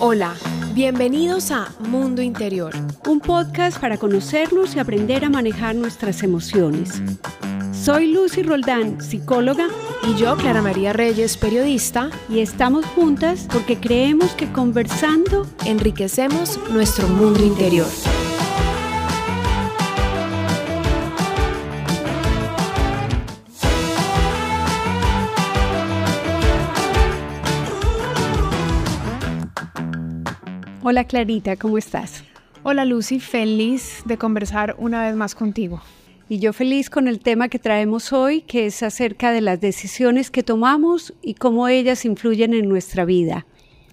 Hola, bienvenidos a Mundo Interior, un podcast para conocernos y aprender a manejar nuestras emociones. Soy Lucy Roldán, psicóloga, y yo, Clara María Reyes, periodista, y estamos juntas porque creemos que conversando enriquecemos nuestro mundo interior. Hola Clarita, ¿cómo estás? Hola Lucy, feliz de conversar una vez más contigo. Y yo feliz con el tema que traemos hoy, que es acerca de las decisiones que tomamos y cómo ellas influyen en nuestra vida.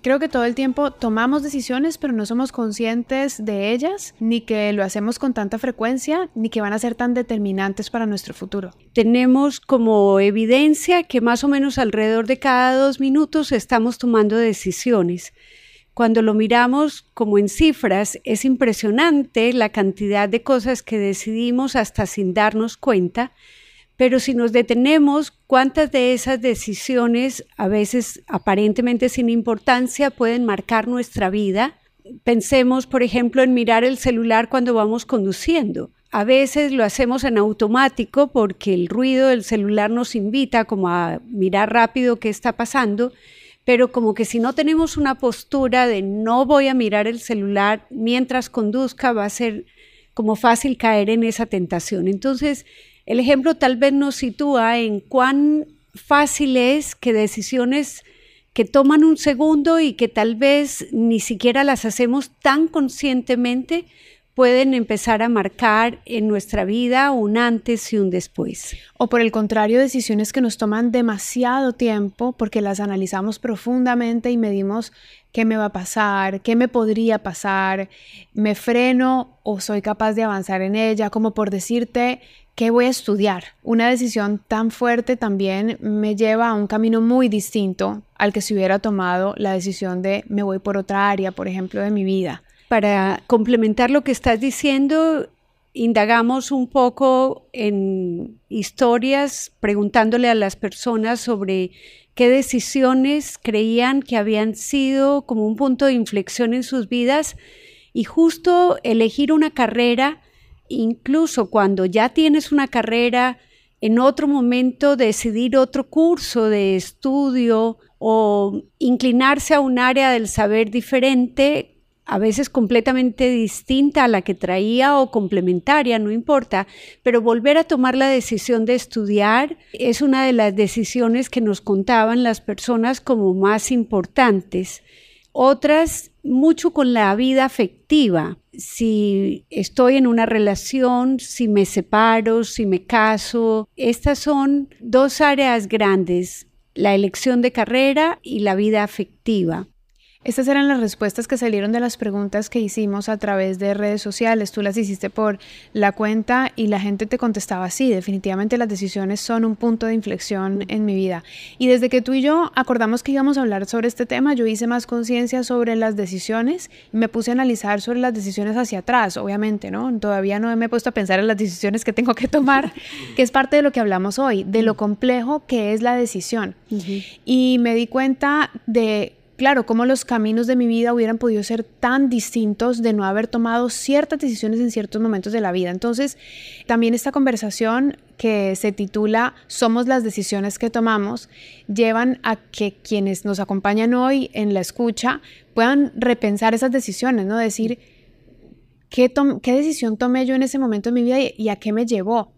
Creo que todo el tiempo tomamos decisiones, pero no somos conscientes de ellas, ni que lo hacemos con tanta frecuencia, ni que van a ser tan determinantes para nuestro futuro. Tenemos como evidencia que más o menos alrededor de cada dos minutos estamos tomando decisiones. Cuando lo miramos como en cifras, es impresionante la cantidad de cosas que decidimos hasta sin darnos cuenta, pero si nos detenemos, ¿cuántas de esas decisiones, a veces aparentemente sin importancia, pueden marcar nuestra vida? Pensemos, por ejemplo, en mirar el celular cuando vamos conduciendo. A veces lo hacemos en automático porque el ruido del celular nos invita como a mirar rápido qué está pasando pero como que si no tenemos una postura de no voy a mirar el celular mientras conduzca, va a ser como fácil caer en esa tentación. Entonces, el ejemplo tal vez nos sitúa en cuán fácil es que decisiones que toman un segundo y que tal vez ni siquiera las hacemos tan conscientemente, pueden empezar a marcar en nuestra vida un antes y un después. O por el contrario, decisiones que nos toman demasiado tiempo porque las analizamos profundamente y medimos qué me va a pasar, qué me podría pasar, me freno o soy capaz de avanzar en ella, como por decirte qué voy a estudiar. Una decisión tan fuerte también me lleva a un camino muy distinto al que se hubiera tomado la decisión de me voy por otra área, por ejemplo, de mi vida. Para complementar lo que estás diciendo, indagamos un poco en historias preguntándole a las personas sobre qué decisiones creían que habían sido como un punto de inflexión en sus vidas. Y justo elegir una carrera, incluso cuando ya tienes una carrera, en otro momento decidir otro curso de estudio o inclinarse a un área del saber diferente a veces completamente distinta a la que traía o complementaria, no importa, pero volver a tomar la decisión de estudiar es una de las decisiones que nos contaban las personas como más importantes. Otras, mucho con la vida afectiva. Si estoy en una relación, si me separo, si me caso. Estas son dos áreas grandes, la elección de carrera y la vida afectiva. Estas eran las respuestas que salieron de las preguntas que hicimos a través de redes sociales. Tú las hiciste por la cuenta y la gente te contestaba así. Definitivamente las decisiones son un punto de inflexión en mi vida. Y desde que tú y yo acordamos que íbamos a hablar sobre este tema, yo hice más conciencia sobre las decisiones y me puse a analizar sobre las decisiones hacia atrás, obviamente, ¿no? Todavía no me he puesto a pensar en las decisiones que tengo que tomar, que es parte de lo que hablamos hoy, de lo complejo que es la decisión. Y me di cuenta de claro, cómo los caminos de mi vida hubieran podido ser tan distintos de no haber tomado ciertas decisiones en ciertos momentos de la vida. Entonces, también esta conversación que se titula Somos las decisiones que tomamos, llevan a que quienes nos acompañan hoy en la escucha puedan repensar esas decisiones, ¿no? Decir, ¿qué, qué decisión tomé yo en ese momento de mi vida y, a qué me llevó?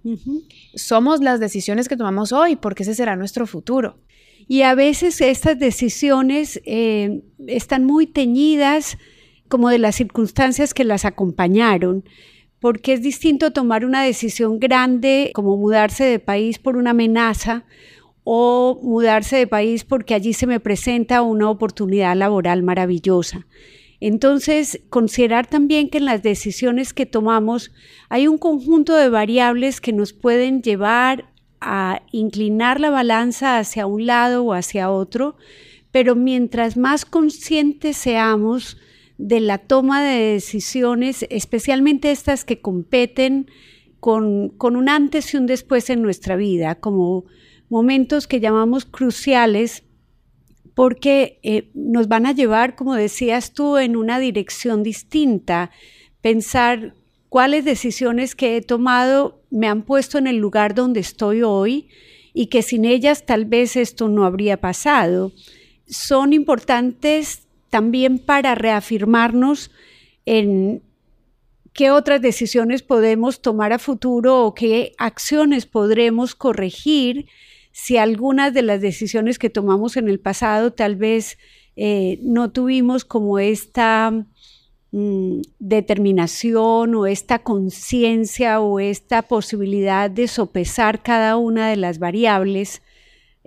Somos las decisiones que tomamos hoy, porque ese será nuestro futuro. Y a veces estas decisiones eh, están muy teñidas como de las circunstancias que las acompañaron, porque es distinto tomar una decisión grande como mudarse de país por una amenaza o mudarse de país porque allí se me presenta una oportunidad laboral maravillosa. Entonces, considerar también que en las decisiones que tomamos hay un conjunto de variables que nos pueden llevar a inclinar la balanza hacia un lado o hacia otro, pero mientras más conscientes seamos de la toma de decisiones, especialmente estas que competen con, con un antes y un después en nuestra vida, como momentos que llamamos cruciales porque eh, nos van a llevar, como decías tú, en una dirección distinta. Pensar cuáles decisiones que he tomado me han puesto en el lugar donde estoy hoy y que sin ellas tal vez esto no habría pasado. Son importantes también para reafirmarnos en qué otras decisiones podemos tomar a futuro o qué acciones podremos corregir si algunas de las decisiones que tomamos en el pasado tal vez eh, no tuvimos como esta mm, determinación o esta conciencia o esta posibilidad de sopesar cada una de las variables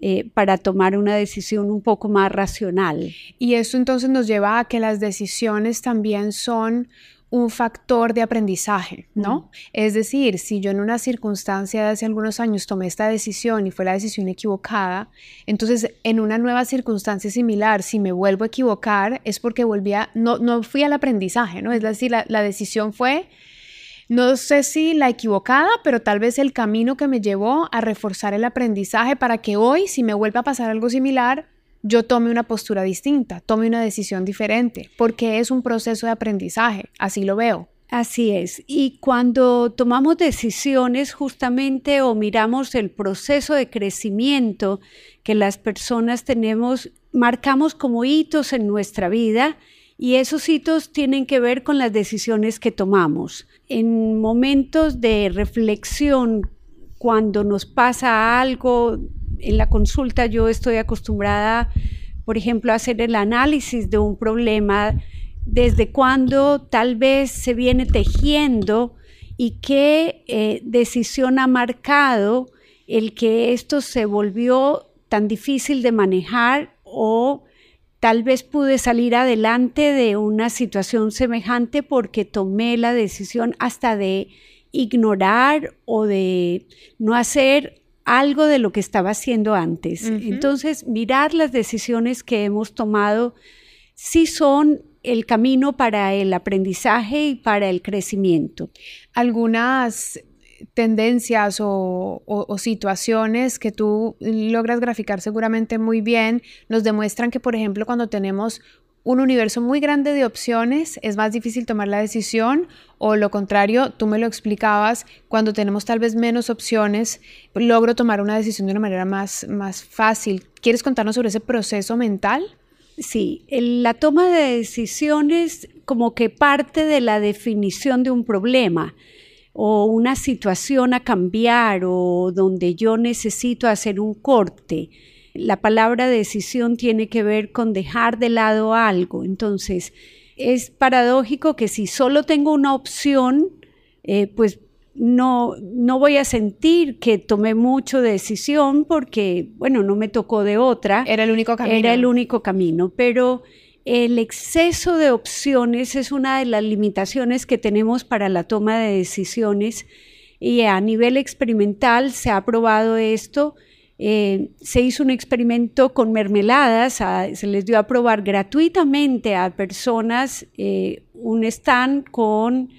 eh, para tomar una decisión un poco más racional. Y eso entonces nos lleva a que las decisiones también son un factor de aprendizaje, ¿no? Es decir, si yo en una circunstancia de hace algunos años tomé esta decisión y fue la decisión equivocada, entonces en una nueva circunstancia similar, si me vuelvo a equivocar, es porque volví a, no, no fui al aprendizaje, ¿no? Es decir, la, la decisión fue, no sé si la equivocada, pero tal vez el camino que me llevó a reforzar el aprendizaje para que hoy, si me vuelva a pasar algo similar, yo tome una postura distinta, tome una decisión diferente, porque es un proceso de aprendizaje, así lo veo. Así es. Y cuando tomamos decisiones justamente o miramos el proceso de crecimiento que las personas tenemos, marcamos como hitos en nuestra vida y esos hitos tienen que ver con las decisiones que tomamos. En momentos de reflexión, cuando nos pasa algo en la consulta yo estoy acostumbrada, por ejemplo, a hacer el análisis de un problema, desde cuándo tal vez se viene tejiendo y qué eh, decisión ha marcado el que esto se volvió tan difícil de manejar o tal vez pude salir adelante de una situación semejante porque tomé la decisión hasta de ignorar o de no hacer algo de lo que estaba haciendo antes. Entonces, mirar las decisiones que hemos tomado sí son el camino para el aprendizaje y para el crecimiento. Algunas tendencias o, situaciones que tú logras graficar seguramente muy bien nos demuestran que, por ejemplo, cuando tenemos un universo muy grande de opciones, es más difícil tomar la decisión o lo contrario, tú me lo explicabas, cuando tenemos tal vez menos opciones, logro tomar una decisión de una manera más, más fácil. ¿Quieres contarnos sobre ese proceso mental? Sí, la toma de decisiones como que parte de la definición de un problema o una situación a cambiar o donde yo necesito hacer un corte la palabra decisión tiene que ver con dejar de lado algo. Entonces, es paradójico que si solo tengo una opción, eh, pues no, no voy a sentir que tomé mucho decisión porque, bueno, no me tocó de otra. Era el único camino. Era el único camino, pero el exceso de opciones es una de las limitaciones que tenemos para la toma de decisiones y a nivel experimental se ha probado esto eh, se hizo un experimento con mermeladas, se les dio a probar gratuitamente a personas eh, un stand con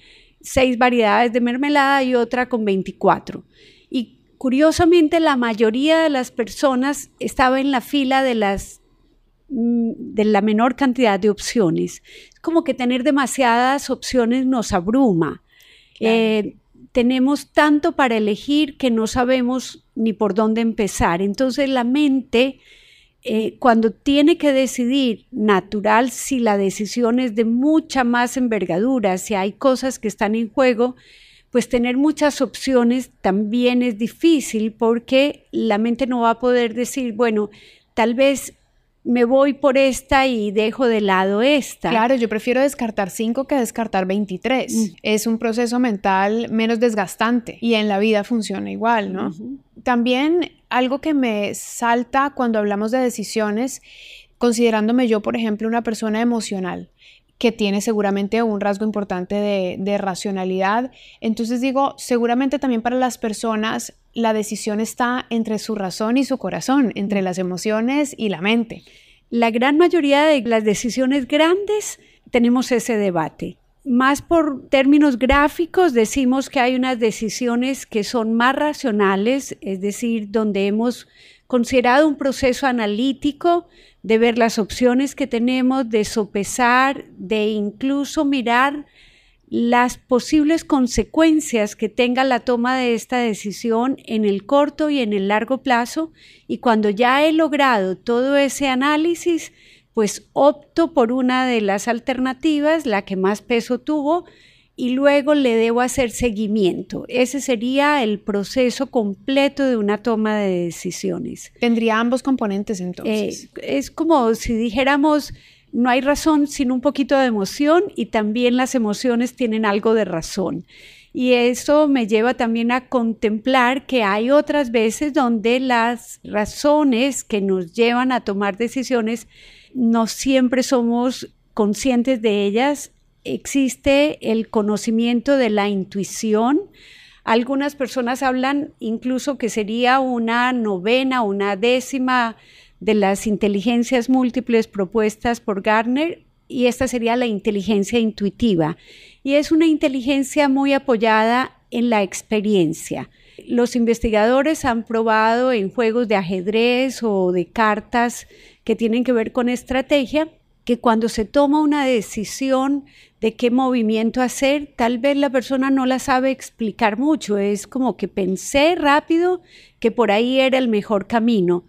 seis variedades de mermelada y otra con 24. Y curiosamente la mayoría de las personas estaba en la fila de las mm, de la menor cantidad de opciones. Es como que tener demasiadas opciones nos abruma. Eh, tenemos tanto para elegir que no sabemos ni por dónde empezar. Entonces la mente, eh, cuando tiene que decidir natural si la decisión es de mucha más envergadura, si hay cosas que están en juego, pues tener muchas opciones también es difícil porque la mente no va a poder decir, bueno, tal vez me voy por esta y dejo de lado esta. Claro, yo prefiero descartar 5 que descartar 23. Mm. Es un proceso mental menos desgastante y en la vida funciona igual, ¿no? También algo que me salta cuando hablamos de decisiones, considerándome yo, por ejemplo, una persona emocional que tiene seguramente un rasgo importante de, racionalidad. Entonces digo, seguramente también para las personas la decisión está entre su razón y su corazón, entre las emociones y la mente. La gran mayoría de las decisiones grandes tenemos ese debate. Más por términos gráficos decimos que hay unas decisiones que son más racionales, es decir, donde hemos considerado un proceso analítico de ver las opciones que tenemos, de sopesar, de incluso mirar las posibles consecuencias que tenga la toma de esta decisión en el corto y en el largo plazo. Y cuando ya he logrado todo ese análisis, pues opto por una de las alternativas, la que más peso tuvo, y luego le debo hacer seguimiento. Ese sería el proceso completo de una toma de decisiones. Tendría ambos componentes entonces. Eh, es como si dijéramos, no hay razón sin un poquito de emoción y también las emociones tienen algo de razón. Y eso me lleva también a contemplar que hay otras veces donde las razones que nos llevan a tomar decisiones no siempre somos conscientes de ellas. Existe el conocimiento de la intuición. Algunas personas hablan incluso que sería una novena, una décima de las inteligencias múltiples propuestas por Gardner y esta sería la inteligencia intuitiva. Y es una inteligencia muy apoyada en la experiencia. Los investigadores han probado en juegos de ajedrez o de cartas que tienen que ver con estrategia que cuando se toma una decisión de qué movimiento hacer, tal vez la persona no la sabe explicar mucho, es como que pensé rápido que por ahí era el mejor camino.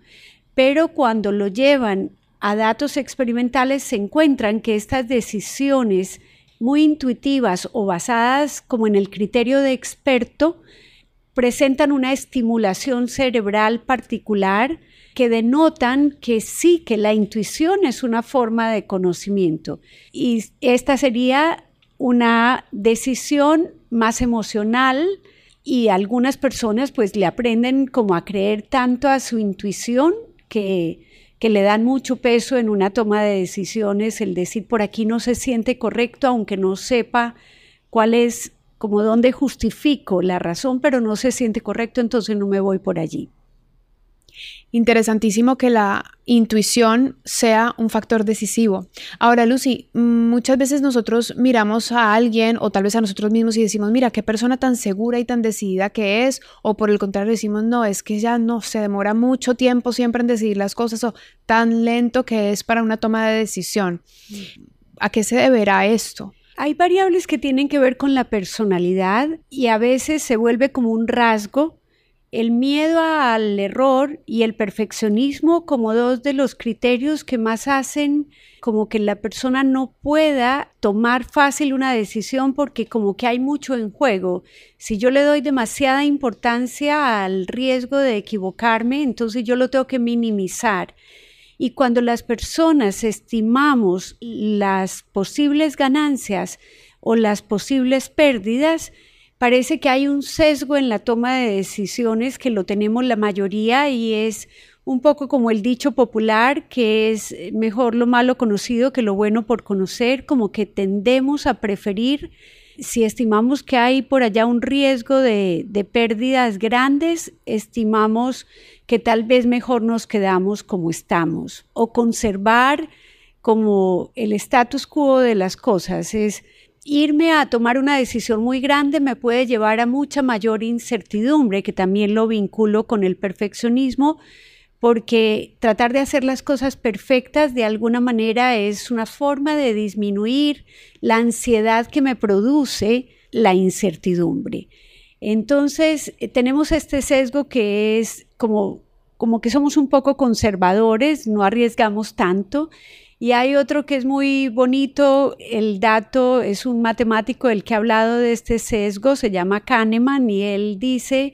Pero cuando lo llevan a datos experimentales se encuentran que estas decisiones muy intuitivas o basadas como en el criterio de experto presentan una estimulación cerebral particular que denotan que sí, que la intuición es una forma de conocimiento. Y esta sería una decisión más emocional y algunas personas pues le aprenden como a creer tanto a su intuición que, le dan mucho peso en una toma de decisiones, el decir por aquí no se siente correcto, aunque no sepa cuál es, como dónde justifico la razón, pero no se siente correcto, entonces no me voy por allí interesantísimo que la intuición sea un factor decisivo. Ahora, Lucy, muchas veces nosotros miramos a alguien o tal vez a nosotros mismos y decimos, mira, qué persona tan segura y tan decidida que es, o por el contrario decimos, no, es que ya no, se demora mucho tiempo siempre en decidir las cosas o tan lento que es para una toma de decisión. ¿A qué se deberá esto? Hay variables que tienen que ver con la personalidad y a veces se vuelve como un rasgo el miedo al error y el perfeccionismo como dos de los criterios que más hacen como que la persona no pueda tomar fácil una decisión porque como que hay mucho en juego. Si yo le doy demasiada importancia al riesgo de equivocarme, entonces yo lo tengo que minimizar. Y cuando las personas estimamos las posibles ganancias o las posibles pérdidas, parece que hay un sesgo en la toma de decisiones que lo tenemos la mayoría y es un poco como el dicho popular que es mejor lo malo conocido que lo bueno por conocer, como que tendemos a preferir, si estimamos que hay por allá un riesgo de, de pérdidas grandes, estimamos que tal vez mejor nos quedamos como estamos. O conservar como el status quo de las cosas es irme a tomar una decisión muy grande me puede llevar a mucha mayor incertidumbre, que también lo vinculo con el perfeccionismo, porque tratar de hacer las cosas perfectas de alguna manera es una forma de disminuir la ansiedad que me produce la incertidumbre. Entonces, eh, tenemos este sesgo que es como, como que somos un poco conservadores, no arriesgamos tanto y hay otro que es muy bonito, el dato es un matemático el que ha hablado de este sesgo, se llama Kahneman, y él dice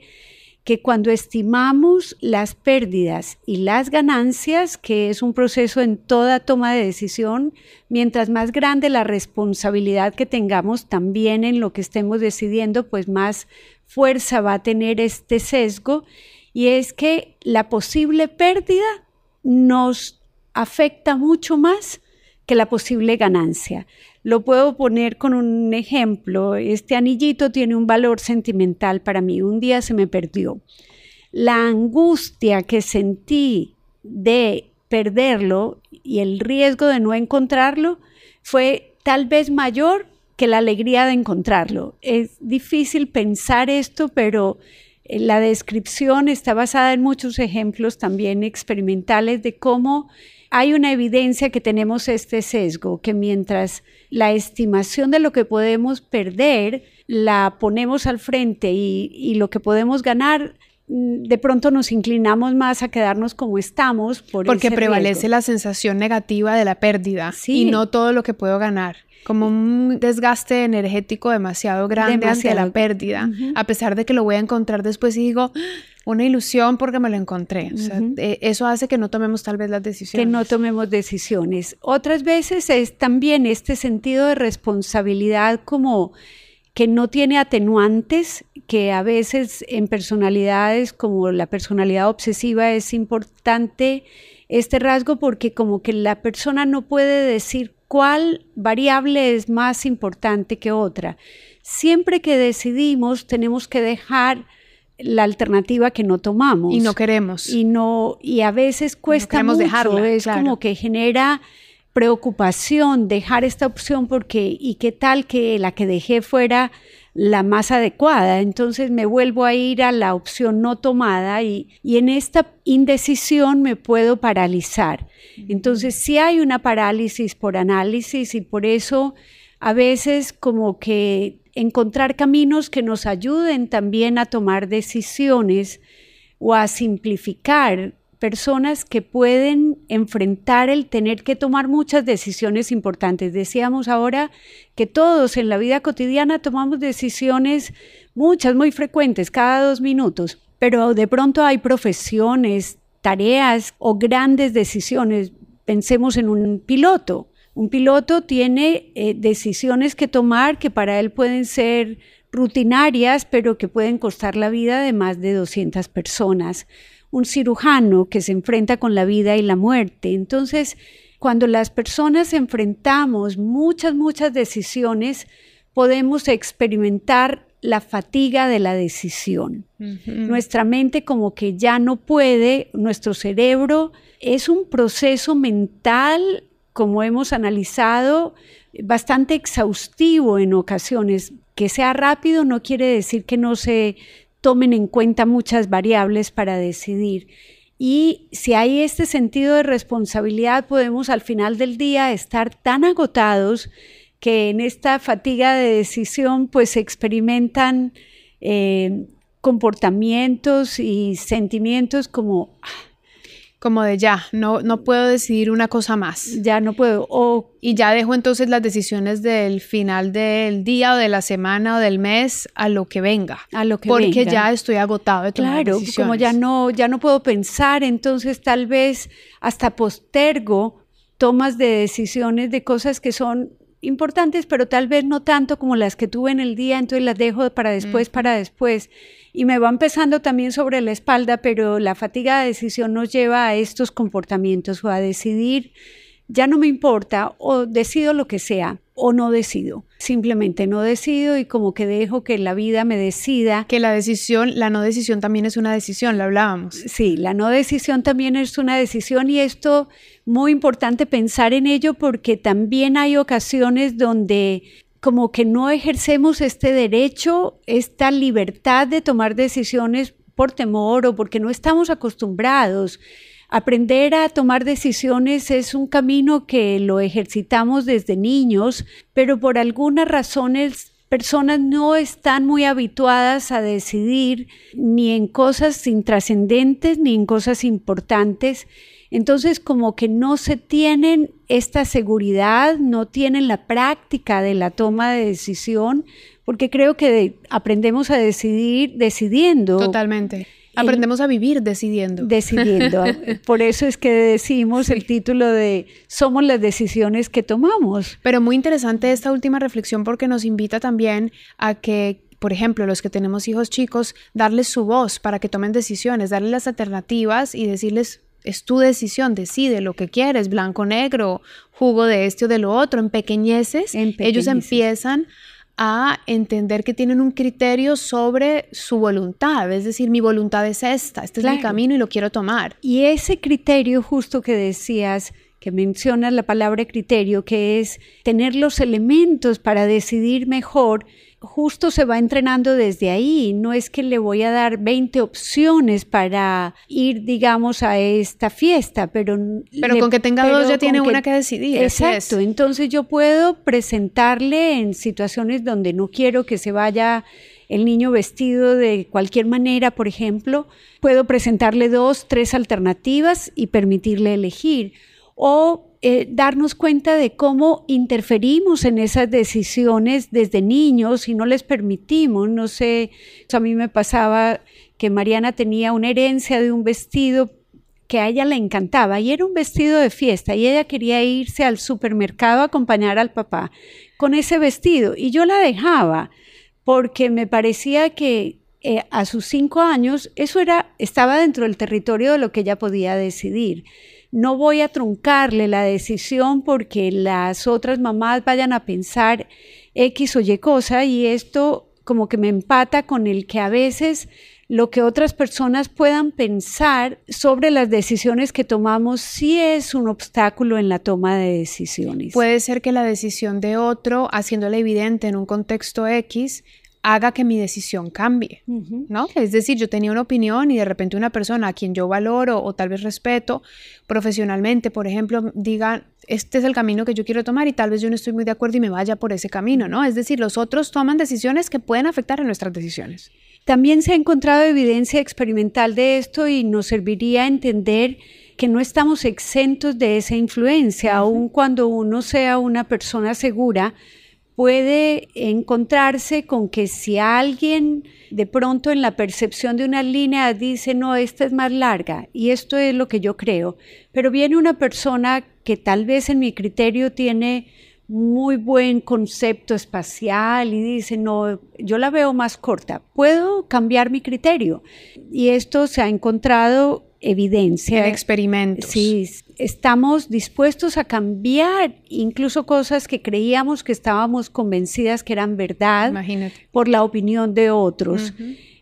que cuando estimamos las pérdidas y las ganancias, que es un proceso en toda toma de decisión, mientras más grande la responsabilidad que tengamos también en lo que estemos decidiendo, pues más fuerza va a tener este sesgo, y es que la posible pérdida nos afecta mucho más que la posible ganancia. Lo puedo poner con un ejemplo. Este anillito tiene un valor sentimental para mí. Un día se me perdió. La angustia que sentí de perderlo y el riesgo de no encontrarlo fue tal vez mayor que la alegría de encontrarlo. Es difícil pensar esto, pero la descripción está basada en muchos ejemplos también experimentales de cómo hay una evidencia que tenemos este sesgo, que mientras la estimación de lo que podemos perder la ponemos al frente y, lo que podemos ganar, de pronto nos inclinamos más a quedarnos como estamos. Porque prevalece la sensación negativa de la pérdida y no todo lo que puedo ganar como un desgaste energético demasiado grande ante la pérdida, a pesar de que lo voy a encontrar después y digo, ah, una ilusión porque me lo encontré. Eh, eso hace que no tomemos tal vez las decisiones. Que no tomemos decisiones. Otras veces es también este sentido de responsabilidad como que no tiene atenuantes, que a veces en personalidades como la personalidad obsesiva es importante este rasgo porque como que la persona no puede decir cuál variable es más importante que otra. Siempre que decidimos tenemos que dejar la alternativa que no tomamos. Y no queremos. Y no y a veces cuesta mucho dejarla, es como que genera preocupación dejar esta opción porque y qué tal que la que dejé fuera la más adecuada. Entonces me vuelvo a ir a la opción no tomada y, en esta indecisión me puedo paralizar. Entonces sí hay una parálisis por análisis y por eso a veces como que encontrar caminos que nos ayuden también a tomar decisiones o a simplificar personas que pueden enfrentar el tener que tomar muchas decisiones importantes. Decíamos ahora que todos en la vida cotidiana tomamos decisiones, muchas, muy frecuentes, cada dos minutos, pero de pronto hay profesiones, tareas o grandes decisiones. Pensemos en un piloto. Un piloto tiene eh, decisiones que tomar que para él pueden ser rutinarias, pero que pueden costar la vida de más de 200 personas un cirujano que se enfrenta con la vida y la muerte. Entonces, cuando las personas enfrentamos muchas, muchas decisiones, podemos experimentar la fatiga de la decisión. Nuestra mente como que ya no puede, nuestro cerebro es un proceso mental, como hemos analizado, bastante exhaustivo en ocasiones. Que sea rápido no quiere decir que no se tomen en cuenta muchas variables para decidir. Y si hay este sentido de responsabilidad, podemos al final del día estar tan agotados que en esta fatiga de decisión pues experimentan eh, comportamientos y sentimientos como ah, como de ya, no, no puedo decidir una cosa más. Ya no puedo. O, y ya dejo entonces las decisiones del final del día o de la semana o del mes a lo que venga. A lo que Porque ya estoy agotado de tomar claro, como ya no, ya no puedo pensar, entonces tal vez hasta postergo tomas de decisiones de cosas que son importantes, pero tal vez no tanto como las que tuve en el día, entonces las dejo para después, para después. Y me va empezando también sobre la espalda, pero la fatiga de decisión nos lleva a estos comportamientos o a decidir, ya no me importa, o decido lo que sea, o no decido. Simplemente no decido y como que dejo que la vida me decida. Que la decisión, la no decisión también es una decisión, lo hablábamos. Sí, la no decisión también es una decisión y esto muy importante pensar en ello porque también hay ocasiones donde como que no ejercemos este derecho, esta libertad de tomar decisiones por temor o porque no estamos acostumbrados. Aprender a tomar decisiones es un camino que lo ejercitamos desde niños, pero por algunas razones personas no están muy habituadas a decidir ni en cosas intrascendentes ni en cosas importantes entonces, como que no se tienen esta seguridad, no tienen la práctica de la toma de decisión, porque creo que aprendemos a decidir decidiendo. Totalmente. Aprendemos a vivir decidiendo. Decidiendo. Por eso es que decimos el título de Somos las decisiones que tomamos. Pero muy interesante esta última reflexión porque nos invita también a que por ejemplo, los que tenemos hijos chicos, darles su voz para que tomen decisiones, darles las alternativas y decirles es tu decisión, decide lo que quieres, blanco, negro, jugo de este o de lo otro, en pequeñeces, ellos empiezan a entender que tienen un criterio sobre su voluntad, es decir, mi voluntad es esta, este es mi camino y lo quiero tomar. Y ese criterio justo que decías, que mencionas la palabra criterio, que es tener los elementos para decidir mejor, justo se va entrenando desde ahí. No es que le voy a dar 20 opciones para ir, digamos, a esta fiesta, pero... Pero con que tenga dos ya tiene una que decidir. Exacto. Entonces yo puedo presentarle en situaciones donde no quiero que se vaya el niño vestido de cualquier manera, por ejemplo, puedo presentarle dos, tres alternativas y permitirle elegir. O eh, darnos cuenta de cómo interferimos en esas decisiones desde niños y no les permitimos. No sé, a mí me pasaba que Mariana tenía una herencia de un vestido que a ella le encantaba y era un vestido de fiesta y ella quería irse al supermercado a acompañar al papá con ese vestido y yo la dejaba porque me parecía que eh, a sus cinco años eso era estaba dentro del territorio de lo que ella podía decidir no voy a truncarle la decisión porque las otras mamás vayan a pensar X o Y cosa y esto como que me empata con el que a veces lo que otras personas puedan pensar sobre las decisiones que tomamos sí es un obstáculo en la toma de decisiones. Puede ser que la decisión de otro, haciéndole evidente en un contexto X, haga que mi decisión cambie, ¿no? Es decir, yo tenía una opinión y de repente una persona a quien yo valoro o tal vez respeto profesionalmente, por ejemplo, diga, este es el camino que yo quiero tomar y tal vez yo no estoy muy de acuerdo y me vaya por ese camino, ¿no? Es decir, los otros toman decisiones que pueden afectar a nuestras decisiones. También se ha encontrado evidencia experimental de esto y nos serviría entender que no estamos exentos de esa influencia, aun cuando uno sea una persona segura, puede encontrarse con que si alguien de pronto en la percepción de una línea dice, no, esta es más larga y esto es lo que yo creo, pero viene una persona que tal vez en mi criterio tiene muy buen concepto espacial y dice, no, yo la veo más corta, puedo cambiar mi criterio. Y esto se ha encontrado evidencia. En experimentos. Sí, estamos dispuestos a cambiar incluso cosas que creíamos que estábamos convencidas que eran verdad por la opinión de otros.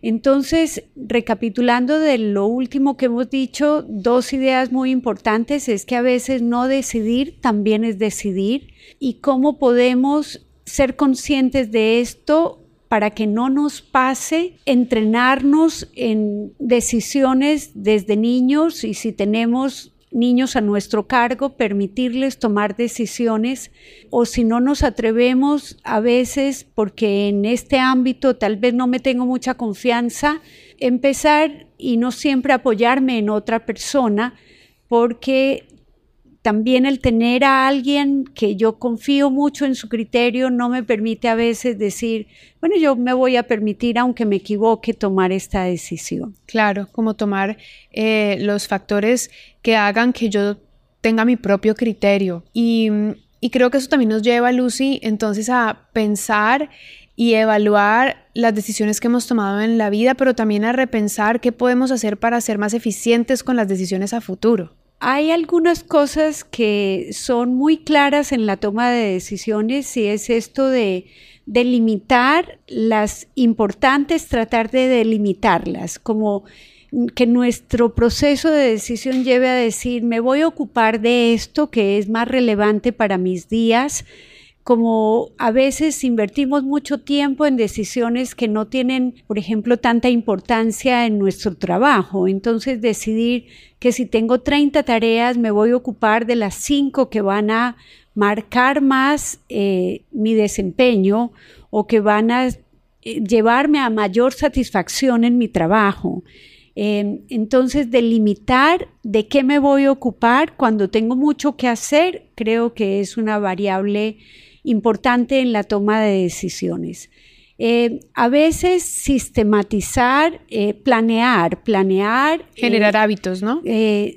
Entonces, recapitulando de lo último que hemos dicho, dos ideas muy importantes es que a veces no decidir también es decidir. Y cómo podemos ser conscientes de esto para que no nos pase entrenarnos en decisiones desde niños y si tenemos niños a nuestro cargo, permitirles tomar decisiones o si no nos atrevemos a veces, porque en este ámbito tal vez no me tengo mucha confianza, empezar y no siempre apoyarme en otra persona, porque también el tener a alguien que yo confío mucho en su criterio no me permite a veces decir, bueno, yo me voy a permitir, aunque me equivoque, tomar esta decisión. Claro, como tomar eh, los factores que hagan que yo tenga mi propio criterio. Y, y creo que eso también nos lleva, Lucy, entonces a pensar y evaluar las decisiones que hemos tomado en la vida, pero también a repensar qué podemos hacer para ser más eficientes con las decisiones a futuro. Hay algunas cosas que son muy claras en la toma de decisiones y es esto de delimitar las importantes, tratar de delimitarlas, como que nuestro proceso de decisión lleve a decir, me voy a ocupar de esto que es más relevante para mis días, como a veces invertimos mucho tiempo en decisiones que no tienen, por ejemplo, tanta importancia en nuestro trabajo. Entonces decidir que si tengo 30 tareas, me voy a ocupar de las 5 que van a marcar más eh, mi desempeño o que van a eh, llevarme a mayor satisfacción en mi trabajo. Em, entonces, delimitar de qué me voy a ocupar cuando tengo mucho que hacer, creo que es una variable importante en la toma de decisiones. Eh, a veces sistematizar, eh, planear, planear. Generar eh, hábitos, ¿no?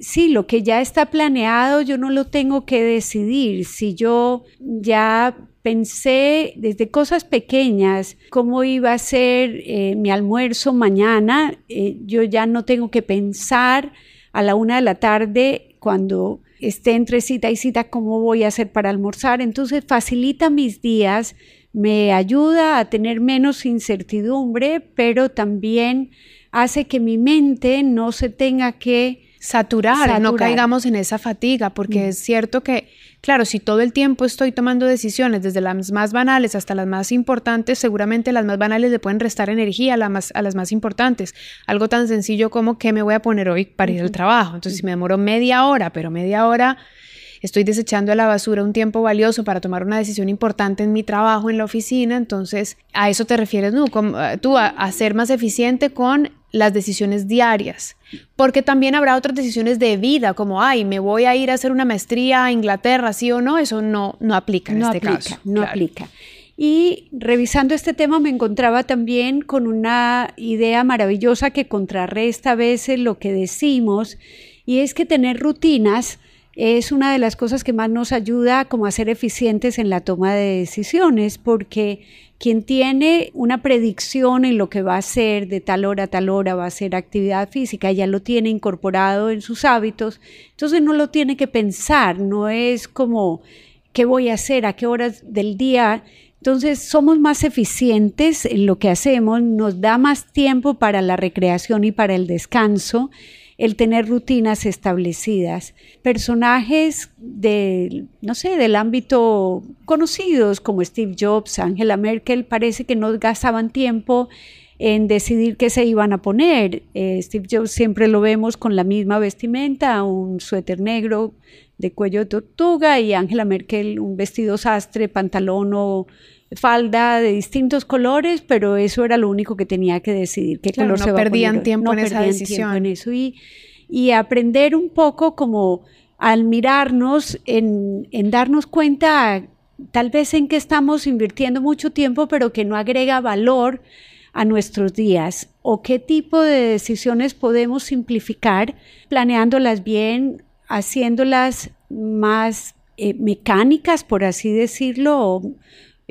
sí, lo que ya está planeado yo no lo tengo que decidir. Si yo ya pensé desde cosas pequeñas cómo iba a ser mi almuerzo mañana, yo ya no tengo que pensar a la una de la tarde cuando esté entre cita y cita cómo voy a hacer para almorzar. Entonces facilita mis días, me ayuda a tener menos incertidumbre, pero también hace que mi mente no se tenga que saturar, no caigamos en esa fatiga, porque es cierto que, claro, si todo el tiempo estoy tomando decisiones, desde las más banales hasta las más importantes, seguramente las más banales le pueden restar energía a, la más, a las más importantes. Algo tan sencillo como qué me voy a poner hoy para ir al trabajo. Entonces, si me demoro media hora, pero media hora estoy desechando a la basura un tiempo valioso para tomar una decisión importante en mi trabajo, en la oficina, entonces a eso te refieres ¿no? Eh, tú, a, a ser más eficiente con las decisiones diarias, porque también habrá otras decisiones de vida, como, ay, me voy a ir a hacer una maestría a Inglaterra, sí o no, eso no, no aplica en no este aplica, caso. No aplica. Y revisando este tema me encontraba también con una idea maravillosa que contrarresta a veces lo que decimos, y es que tener rutinas es una de las cosas que más nos ayuda como a ser eficientes en la toma de decisiones, porque quien tiene una predicción en lo que va a hacer de tal hora a tal hora, va a hacer actividad física, ya lo tiene incorporado en sus hábitos, entonces no lo tiene que pensar, no es como qué voy a hacer, a qué horas del día. Entonces somos más eficientes en lo que hacemos, nos da más tiempo para la recreación y para el descanso el tener rutinas establecidas. Personajes no sé, del ámbito conocidos como Steve Jobs, Angela Merkel, parece que no gastaban tiempo en decidir qué se iban a poner. Eh, Steve Jobs siempre lo vemos con la misma vestimenta, un suéter negro de cuello de tortuga y Angela Merkel un vestido sastre, pantalón o falda de distintos colores, pero eso era lo único que tenía que decidir. ¿Qué color no se va perdían a poner? tiempo en esa decisión. En eso y, y, aprender un poco como al mirarnos, en, en darnos cuenta tal vez en que estamos invirtiendo mucho tiempo, pero que no agrega valor a nuestros días o qué tipo de decisiones podemos simplificar planeándolas bien, haciéndolas más eh, mecánicas, por así decirlo, o,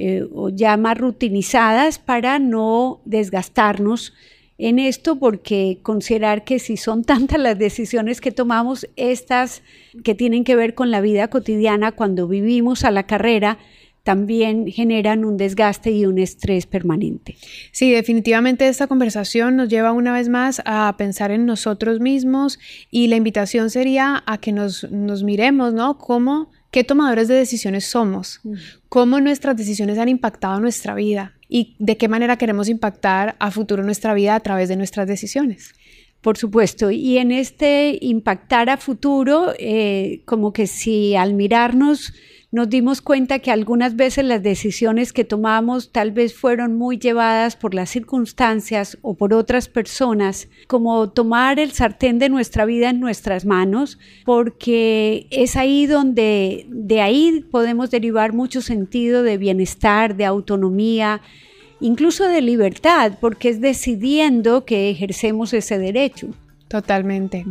eh, o ya más rutinizadas para no desgastarnos en esto, porque considerar que si son tantas las decisiones que tomamos, estas que tienen que ver con la vida cotidiana cuando vivimos a la carrera, también generan un desgaste y un estrés permanente. Sí, definitivamente esta conversación nos lleva una vez más a pensar en nosotros mismos y la invitación sería a que nos, nos miremos, ¿no? Cómo qué tomadores de decisiones somos, cómo nuestras decisiones han impactado nuestra vida y de qué manera queremos impactar a futuro nuestra vida a través de nuestras decisiones. Por supuesto, y en este impactar a futuro, eh, como que si al mirarnos nos dimos cuenta que algunas veces las decisiones que tomamos tal vez fueron muy llevadas por las circunstancias o por otras personas, como tomar el sartén de nuestra vida en nuestras manos, porque es ahí donde de ahí podemos derivar mucho sentido de bienestar, de autonomía, incluso de libertad, porque es decidiendo que ejercemos ese derecho. Totalmente.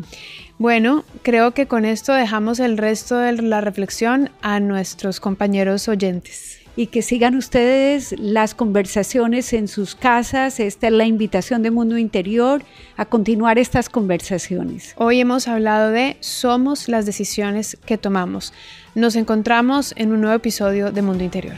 Bueno, creo que con esto dejamos el resto de la reflexión a nuestros compañeros oyentes. Y que sigan ustedes las conversaciones en sus casas. Esta es la invitación de Mundo Interior a continuar estas conversaciones. Hoy hemos hablado de Somos las decisiones que tomamos. Nos encontramos en un nuevo episodio de Mundo Interior.